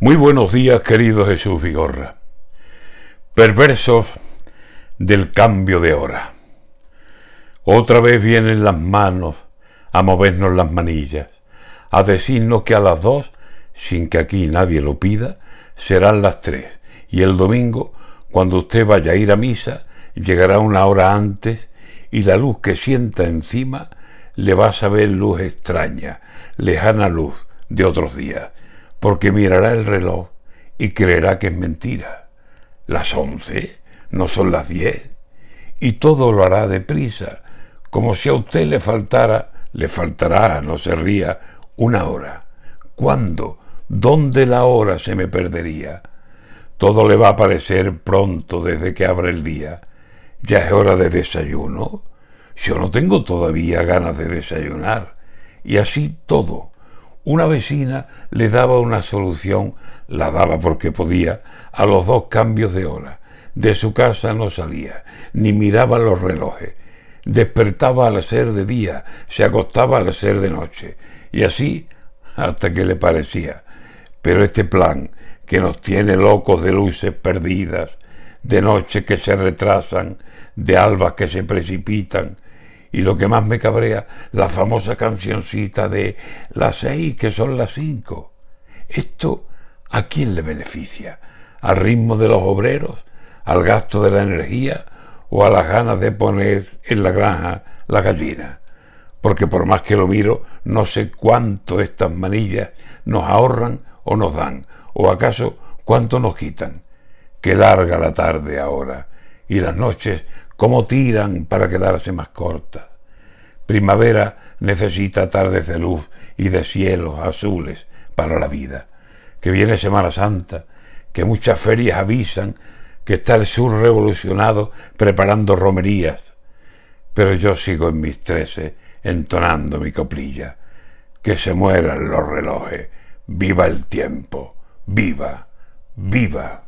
Muy buenos días, querido Jesús Vigorra. Perversos del cambio de hora. Otra vez vienen las manos a movernos las manillas, a decirnos que a las dos, sin que aquí nadie lo pida, serán las tres, y el domingo, cuando usted vaya a ir a misa, llegará una hora antes y la luz que sienta encima le va a saber luz extraña, lejana luz de otros días, porque mirará el reloj y creerá que es mentira. Las once no son las diez, y todo lo hará deprisa, como si a usted le faltara, le faltará, no se ría, una hora. ¿Cuándo? ¿Dónde la hora se me perdería? Todo le va a parecer pronto desde que abre el día. Ya es hora de desayuno. Yo no tengo todavía ganas de desayunar. Y así todo. Una vecina le daba una solución, la daba porque podía, a los dos cambios de hora. De su casa no salía, ni miraba los relojes. Despertaba al ser de día, se acostaba al ser de noche. Y así hasta que le parecía. Pero este plan, que nos tiene locos de luces perdidas, de noches que se retrasan, de albas que se precipitan, y lo que más me cabrea, la famosa cancioncita de las seis que son las cinco. ¿Esto a quién le beneficia? ¿Al ritmo de los obreros? ¿Al gasto de la energía? ¿O a las ganas de poner en la granja la gallina? Porque por más que lo miro, no sé cuánto estas manillas nos ahorran o nos dan, o acaso cuánto nos quitan. Qué larga la tarde ahora, y las noches cómo tiran para quedarse más cortas. Primavera necesita tardes de luz y de cielos azules para la vida. Que viene Semana Santa, que muchas ferias avisan que está el sur revolucionado preparando romerías. Pero yo sigo en mis trece entonando mi coplilla. Que se mueran los relojes, viva el tiempo, viva, viva.